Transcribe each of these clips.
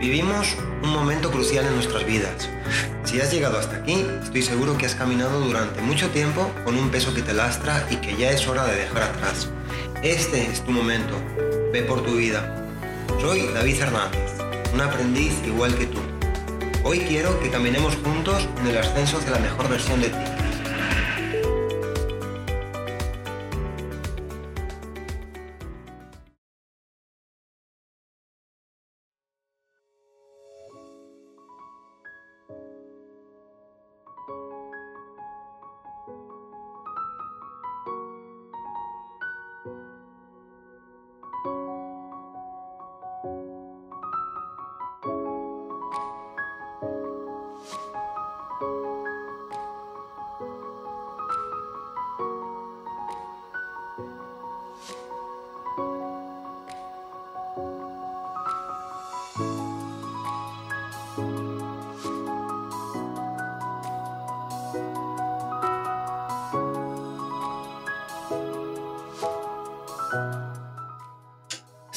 Vivimos un momento crucial en nuestras vidas. Si has llegado hasta aquí, estoy seguro que has caminado durante mucho tiempo con un peso que te lastra y que ya es hora de dejar atrás. Este es tu momento. Ve por tu vida. Soy David Hernández, un aprendiz igual que tú. Hoy quiero que caminemos juntos en el ascenso hacia la mejor versión de ti.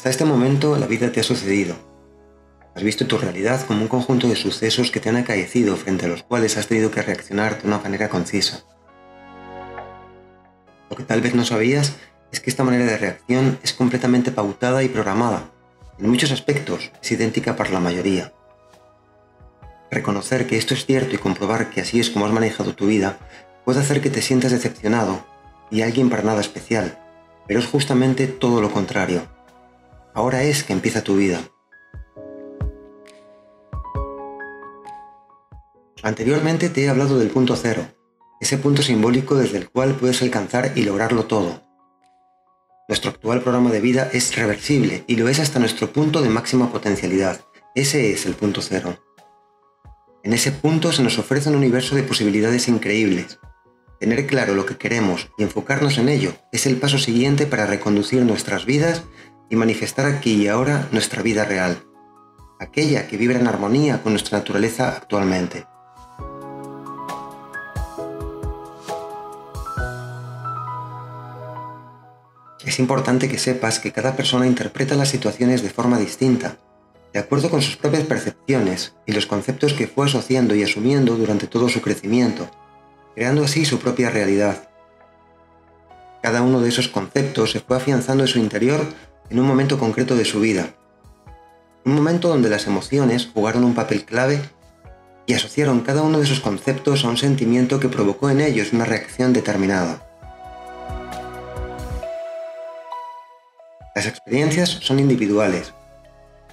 Hasta este momento la vida te ha sucedido. Has visto tu realidad como un conjunto de sucesos que te han acaecido frente a los cuales has tenido que reaccionar de una manera concisa. Lo que tal vez no sabías es que esta manera de reacción es completamente pautada y programada. En muchos aspectos es idéntica para la mayoría. Reconocer que esto es cierto y comprobar que así es como has manejado tu vida puede hacer que te sientas decepcionado y alguien para nada especial, pero es justamente todo lo contrario Ahora es que empieza tu vida. Anteriormente te he hablado del punto cero, ese punto simbólico desde el cual puedes alcanzar y lograrlo todo. Nuestro actual programa de vida es reversible y lo es hasta nuestro punto de máxima potencialidad. Ese es el punto cero. En ese punto se nos ofrece un universo de posibilidades increíbles. Tener claro lo que queremos y enfocarnos en ello es el paso siguiente para reconducir nuestras vidas y manifestar aquí y ahora nuestra vida real, aquella que vibra en armonía con nuestra naturaleza actualmente. Es importante que sepas que cada persona interpreta las situaciones de forma distinta, de acuerdo con sus propias percepciones y los conceptos que fue asociando y asumiendo durante todo su crecimiento, creando así su propia realidad. Cada uno de esos conceptos se fue afianzando en su interior en un momento concreto de su vida. Un momento donde las emociones jugaron un papel clave y asociaron cada uno de esos conceptos a un sentimiento que provocó en ellos una reacción determinada. Las experiencias son individuales.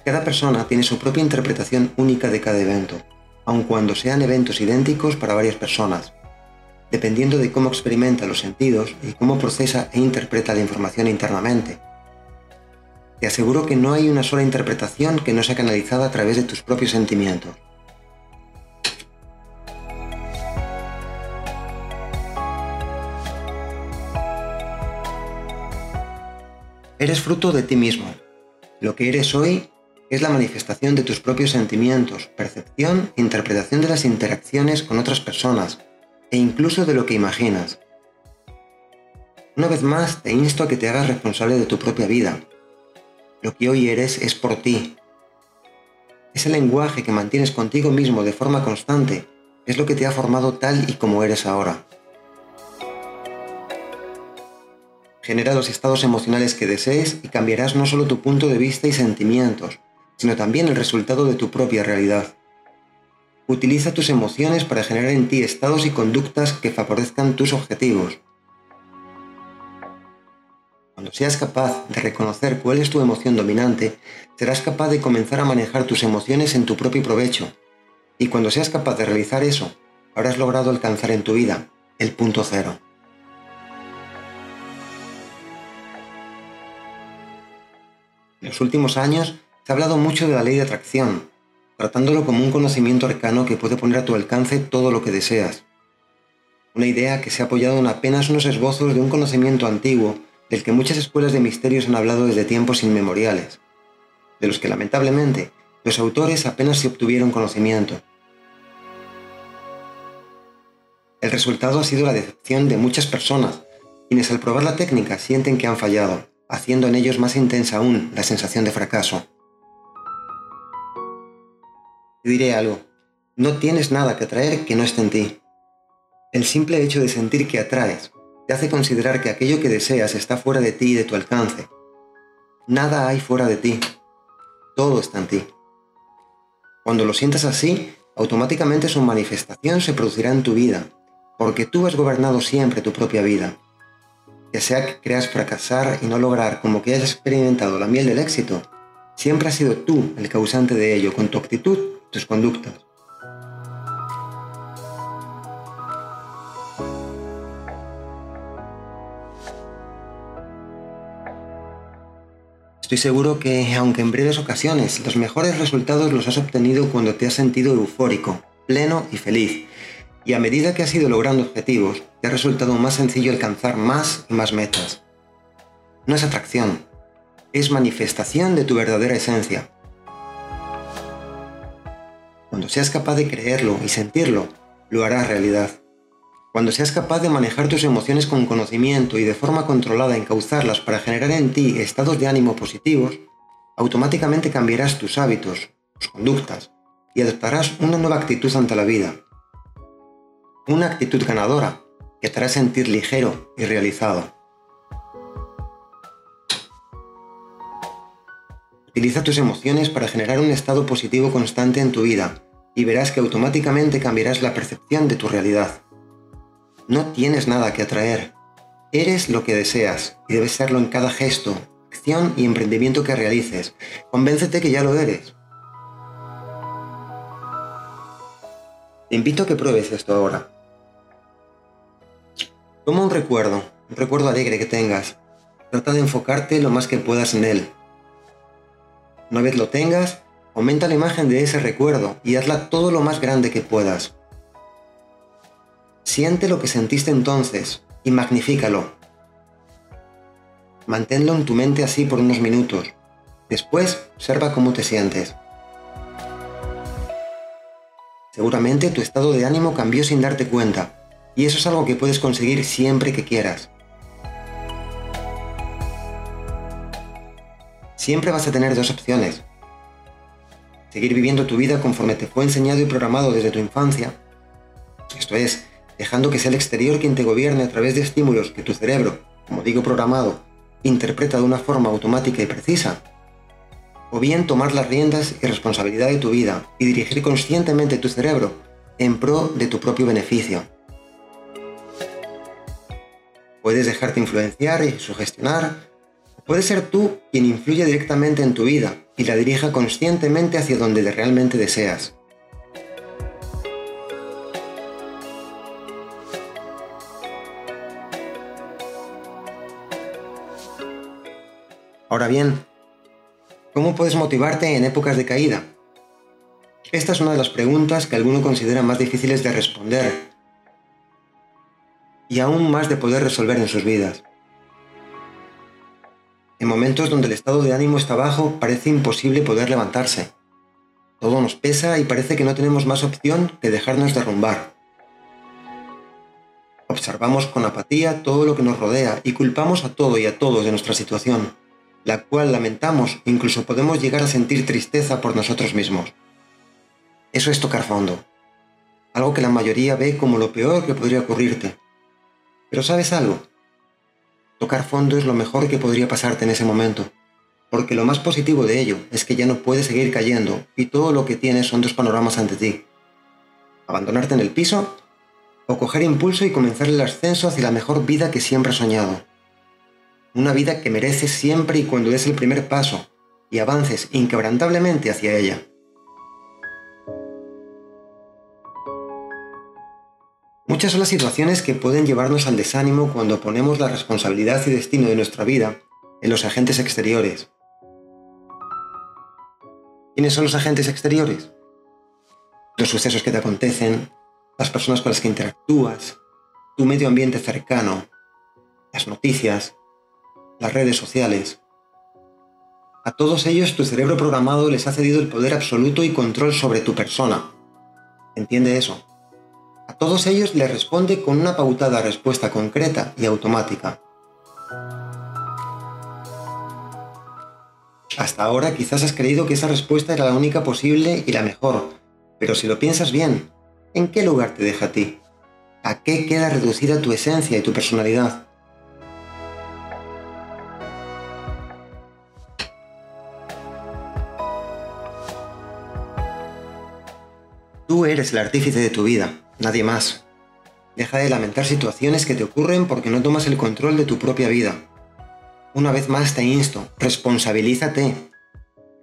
Cada persona tiene su propia interpretación única de cada evento, aun cuando sean eventos idénticos para varias personas, dependiendo de cómo experimenta los sentidos y cómo procesa e interpreta la información internamente. Te aseguro que no hay una sola interpretación que no sea canalizada a través de tus propios sentimientos. Eres fruto de ti mismo. Lo que eres hoy es la manifestación de tus propios sentimientos, percepción e interpretación de las interacciones con otras personas e incluso de lo que imaginas. Una vez más, te insto a que te hagas responsable de tu propia vida, lo que hoy eres es por ti. Ese lenguaje que mantienes contigo mismo de forma constante es lo que te ha formado tal y como eres ahora. Genera los estados emocionales que desees y cambiarás no solo tu punto de vista y sentimientos, sino también el resultado de tu propia realidad. Utiliza tus emociones para generar en ti estados y conductas que favorezcan tus objetivos. Cuando seas capaz de reconocer cuál es tu emoción dominante, serás capaz de comenzar a manejar tus emociones en tu propio provecho. Y cuando seas capaz de realizar eso, habrás logrado alcanzar en tu vida el punto cero. En los últimos años se ha hablado mucho de la ley de atracción, tratándolo como un conocimiento arcano que puede poner a tu alcance todo lo que deseas. Una idea que se ha apoyado en apenas unos esbozos de un conocimiento antiguo del que muchas escuelas de misterios han hablado desde tiempos inmemoriales, de los que lamentablemente los autores apenas se obtuvieron conocimiento. El resultado ha sido la decepción de muchas personas, quienes al probar la técnica sienten que han fallado, haciendo en ellos más intensa aún la sensación de fracaso. Te diré algo. No tienes nada que atraer que no esté en ti. El simple hecho de sentir que atraes te hace considerar que aquello que deseas está fuera de ti y de tu alcance. Nada hay fuera de ti. Todo está en ti. Cuando lo sientas así, automáticamente su manifestación se producirá en tu vida, porque tú has gobernado siempre tu propia vida. Ya sea que creas fracasar y no lograr como que hayas experimentado la miel del éxito, siempre has sido tú el causante de ello con tu actitud, tus conductas. Estoy seguro que, aunque en breves ocasiones, los mejores resultados los has obtenido cuando te has sentido eufórico, pleno y feliz. Y a medida que has ido logrando objetivos, te ha resultado más sencillo alcanzar más y más metas. No es atracción, es manifestación de tu verdadera esencia. Cuando seas capaz de creerlo y sentirlo, lo harás realidad. Cuando seas capaz de manejar tus emociones con conocimiento y de forma controlada encauzarlas para generar en ti estados de ánimo positivos, automáticamente cambiarás tus hábitos, tus conductas y adoptarás una nueva actitud ante la vida. Una actitud ganadora que te hará sentir ligero y realizado. Utiliza tus emociones para generar un estado positivo constante en tu vida y verás que automáticamente cambiarás la percepción de tu realidad. No tienes nada que atraer. Eres lo que deseas y debes serlo en cada gesto, acción y emprendimiento que realices. Convéncete que ya lo eres. Te invito a que pruebes esto ahora. Toma un recuerdo, un recuerdo alegre que tengas. Trata de enfocarte lo más que puedas en él. Una vez lo tengas, aumenta la imagen de ese recuerdo y hazla todo lo más grande que puedas. Siente lo que sentiste entonces y magnifícalo. Manténlo en tu mente así por unos minutos. Después, observa cómo te sientes. Seguramente tu estado de ánimo cambió sin darte cuenta, y eso es algo que puedes conseguir siempre que quieras. Siempre vas a tener dos opciones. Seguir viviendo tu vida conforme te fue enseñado y programado desde tu infancia. Esto es, dejando que sea el exterior quien te gobierne a través de estímulos que tu cerebro, como digo programado, interpreta de una forma automática y precisa, o bien tomar las riendas y responsabilidad de tu vida y dirigir conscientemente tu cerebro en pro de tu propio beneficio. Puedes dejarte influenciar y sugestionar, o puedes ser tú quien influye directamente en tu vida y la dirija conscientemente hacia donde realmente deseas. Ahora bien, ¿cómo puedes motivarte en épocas de caída? Esta es una de las preguntas que alguno considera más difíciles de responder y aún más de poder resolver en sus vidas. En momentos donde el estado de ánimo está bajo, parece imposible poder levantarse. Todo nos pesa y parece que no tenemos más opción que dejarnos derrumbar. Observamos con apatía todo lo que nos rodea y culpamos a todo y a todos de nuestra situación la cual lamentamos incluso podemos llegar a sentir tristeza por nosotros mismos. Eso es tocar fondo, algo que la mayoría ve como lo peor que podría ocurrirte. Pero ¿sabes algo? Tocar fondo es lo mejor que podría pasarte en ese momento, porque lo más positivo de ello es que ya no puedes seguir cayendo y todo lo que tienes son dos panoramas ante ti. Abandonarte en el piso o coger impulso y comenzar el ascenso hacia la mejor vida que siempre has soñado una vida que mereces siempre y cuando des el primer paso y avances inquebrantablemente hacia ella. Muchas son las situaciones que pueden llevarnos al desánimo cuando ponemos la responsabilidad y destino de nuestra vida en los agentes exteriores. ¿Quiénes son los agentes exteriores? Los sucesos que te acontecen, las personas con las que interactúas, tu medio ambiente cercano, las noticias, las redes sociales. A todos ellos tu cerebro programado les ha cedido el poder absoluto y control sobre tu persona. ¿Entiende eso? A todos ellos les responde con una pautada respuesta concreta y automática. Hasta ahora quizás has creído que esa respuesta era la única posible y la mejor, Pero si lo piensas bien, ¿en qué lugar te deja a ti? ¿A qué queda reducida tu esencia y tu personalidad? Tú eres el artífice de tu vida, nadie más. Deja de lamentar situaciones que te ocurren porque no tomas el control de tu propia vida. Una vez más te insto, responsabilízate.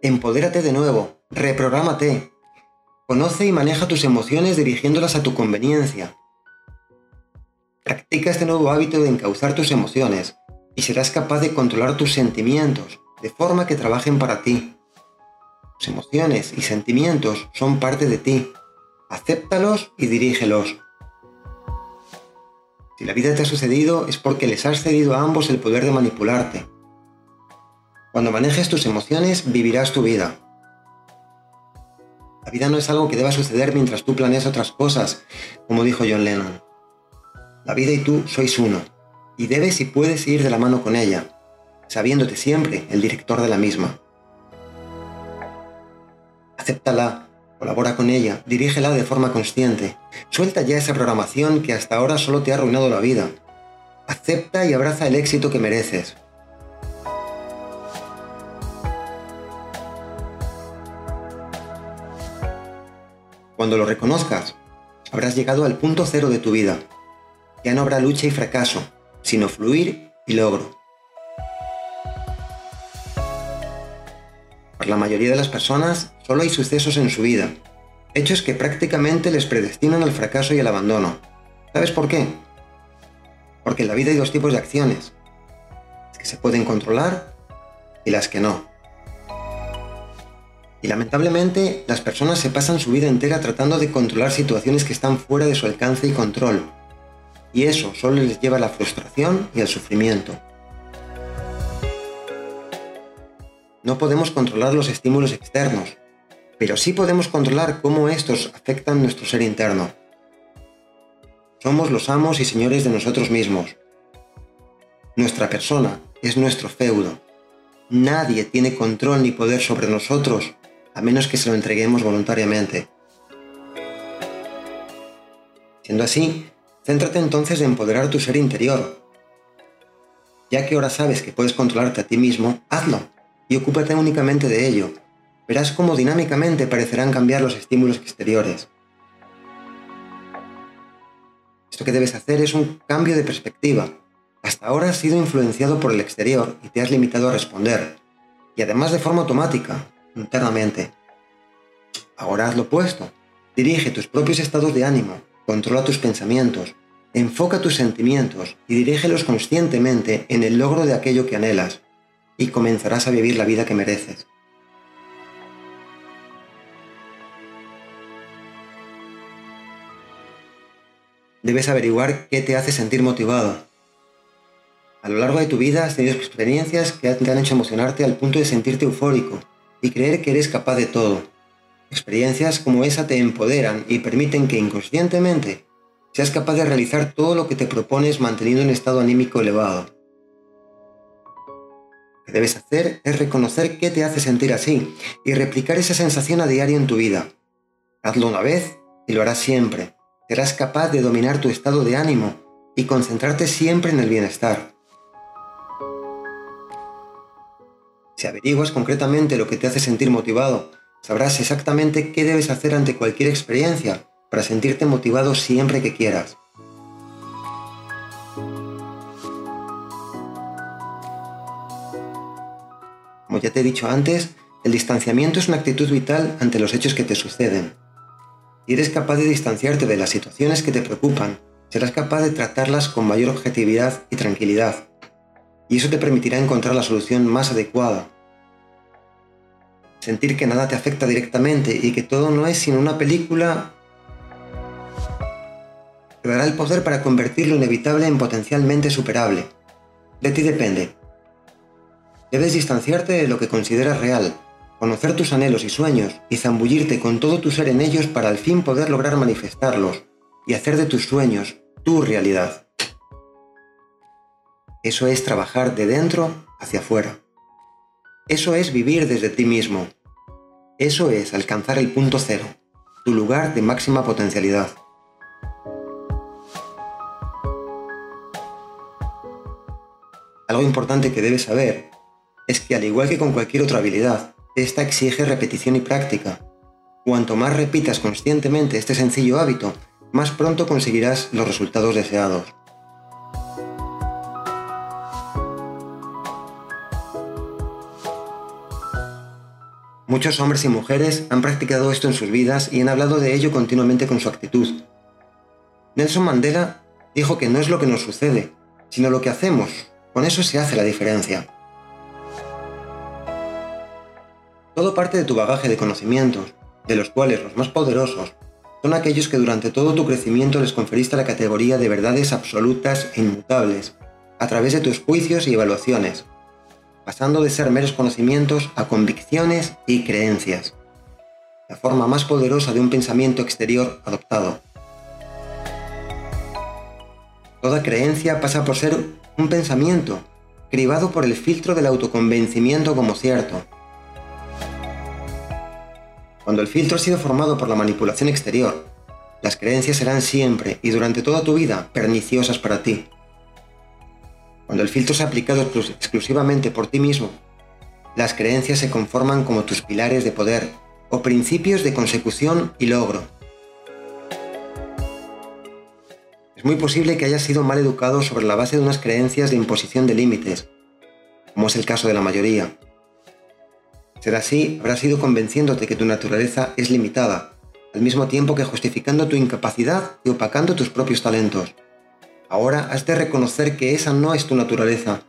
Empodérate de nuevo, reprográmate. Conoce y maneja tus emociones dirigiéndolas a tu conveniencia. Practica este nuevo hábito de encauzar tus emociones y serás capaz de controlar tus sentimientos de forma que trabajen para ti. Tus emociones y sentimientos son parte de ti acéptalos y dirígelos. Si la vida te ha sucedido es porque les has cedido a ambos el poder de manipularte. Cuando manejes tus emociones, vivirás tu vida. La vida no es algo que deba suceder mientras tú planeas otras cosas, como dijo John Lennon. La vida y tú sois uno, y debes y puedes ir de la mano con ella, sabiéndote siempre el director de la misma. Acéptala Colabora con ella, dirígela de forma consciente. Suelta ya esa programación que hasta ahora solo te ha arruinado la vida. Acepta y abraza el éxito que mereces. Cuando lo reconozcas, habrás llegado al punto cero de tu vida. Ya no habrá lucha y fracaso, sino fluir y logro. Para la mayoría de las personas solo hay sucesos en su vida, hechos que prácticamente les predestinan al fracaso y al abandono. ¿Sabes por qué? Porque en la vida hay dos tipos de acciones, las que se pueden controlar y las que no. Y lamentablemente las personas se pasan su vida entera tratando de controlar situaciones que están fuera de su alcance y control. Y eso solo les lleva a la frustración y al sufrimiento. No podemos controlar los estímulos externos, pero sí podemos controlar cómo estos afectan nuestro ser interno. Somos los amos y señores de nosotros mismos. Nuestra persona es nuestro feudo. Nadie tiene control ni poder sobre nosotros a menos que se lo entreguemos voluntariamente. Siendo así, céntrate entonces en empoderar tu ser interior. Ya que ahora sabes que puedes controlarte a ti mismo, hazlo y ocúpate únicamente de ello. Verás cómo dinámicamente parecerán cambiar los estímulos exteriores. Esto que debes hacer es un cambio de perspectiva. Hasta ahora has sido influenciado por el exterior y te has limitado a responder, y además de forma automática, internamente. Ahora haz lo opuesto. Dirige tus propios estados de ánimo, controla tus pensamientos, enfoca tus sentimientos y dirígelos conscientemente en el logro de aquello que anhelas y comenzarás a vivir la vida que mereces. Debes averiguar qué te hace sentir motivado. A lo largo de tu vida has tenido experiencias que te han hecho emocionarte al punto de sentirte eufórico y creer que eres capaz de todo. Experiencias como esa te empoderan y permiten que inconscientemente seas capaz de realizar todo lo que te propones manteniendo un estado anímico elevado que debes hacer es reconocer qué te hace sentir así y replicar esa sensación a diario en tu vida. Hazlo una vez y lo harás siempre. Serás capaz de dominar tu estado de ánimo y concentrarte siempre en el bienestar. Si averiguas concretamente lo que te hace sentir motivado, sabrás exactamente qué debes hacer ante cualquier experiencia para sentirte motivado siempre que quieras. Como ya te he dicho antes, el distanciamiento es una actitud vital ante los hechos que te suceden. Si eres capaz de distanciarte de las situaciones que te preocupan, serás capaz de tratarlas con mayor objetividad y tranquilidad. Y eso te permitirá encontrar la solución más adecuada. Sentir que nada te afecta directamente y que todo no es sino una película te dará el poder para convertir lo inevitable en potencialmente superable. De ti depende, Debes distanciarte de lo que consideras real, conocer tus anhelos y sueños y zambullirte con todo tu ser en ellos para al fin poder lograr manifestarlos y hacer de tus sueños tu realidad. Eso es trabajar de dentro hacia afuera. Eso es vivir desde ti mismo. Eso es alcanzar el punto cero. tu lugar de máxima potencialidad. Algo importante que debes saber es que al igual que con cualquier otra habilidad, esta exige repetición y práctica. Cuanto más repitas conscientemente este sencillo hábito, más pronto conseguirás los resultados deseados. Muchos hombres y mujeres han practicado esto en sus vidas y han hablado de ello continuamente con su actitud. Nelson Mandela dijo que no es lo que nos sucede, sino lo que hacemos. Con eso se hace la diferencia. Todo parte de tu bagaje de conocimientos, de los cuales los más poderosos son aquellos que durante todo tu crecimiento les conferiste la categoría de verdades absolutas e inmutables, a través de tus juicios y evaluaciones, pasando de ser meros conocimientos a convicciones y creencias, la forma más poderosa de un pensamiento exterior adoptado. Toda creencia pasa por ser un pensamiento, cribado por el filtro del autoconvencimiento como cierto, cuando el filtro ha sido formado por la manipulación exterior, las creencias serán siempre y durante toda tu vida perniciosas para ti. Cuando el filtro ha aplicado exclusivamente por ti mismo, las creencias se conforman como tus pilares de poder o principios de consecución y logro. Es muy posible que hayas sido mal educado sobre la base de unas creencias de imposición de límites, como es el caso de la mayoría, ser así, habrás ido convenciéndote que tu naturaleza es limitada, al mismo tiempo que justificando tu incapacidad y opacando tus propios talentos. Ahora has de reconocer que esa no es tu naturaleza,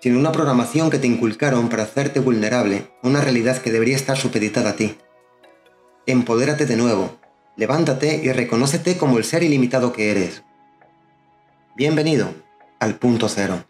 sino una programación que te inculcaron para hacerte vulnerable a una realidad que debería estar supeditada a ti. Empodérate de nuevo, levántate y reconócete como el ser ilimitado que eres. Bienvenido al punto cero.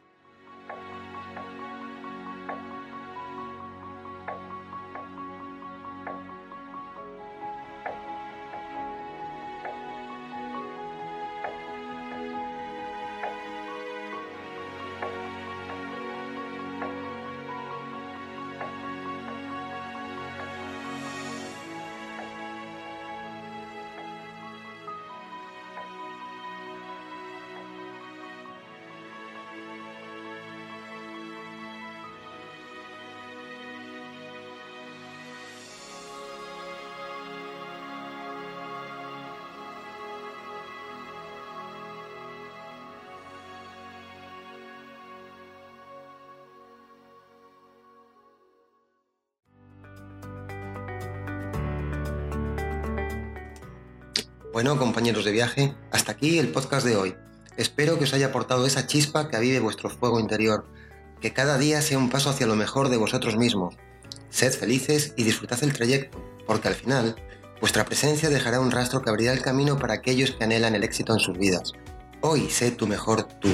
Bueno, compañeros de viaje, hasta aquí el podcast de hoy. Espero que os haya aportado esa chispa que avive vuestro fuego interior, que cada día sea un paso hacia lo mejor de vosotros mismos. Sed felices y disfrutad el trayecto, porque al final, vuestra presencia dejará un rastro que abrirá el camino para aquellos que anhelan el éxito en sus vidas. Hoy sé tu mejor tú.